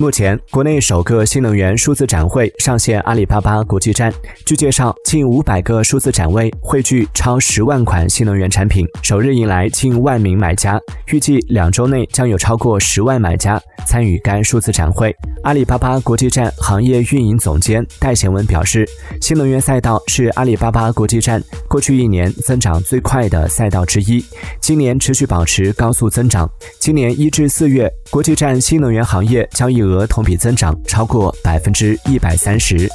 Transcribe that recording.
目前，国内首个新能源数字展会上线阿里巴巴国际站。据介绍，近五百个数字展位汇聚超十万款新能源产品，首日迎来近万名买家。预计两周内将有超过十万买家参与该数字展会。阿里巴巴国际站行业运营总监戴贤文表示，新能源赛道是阿里巴巴国际站过去一年增长最快的赛道之一，今年持续保持高速增长。今年一至四月，国际站新能源行业交易额额同比增长超过百分之一百三十。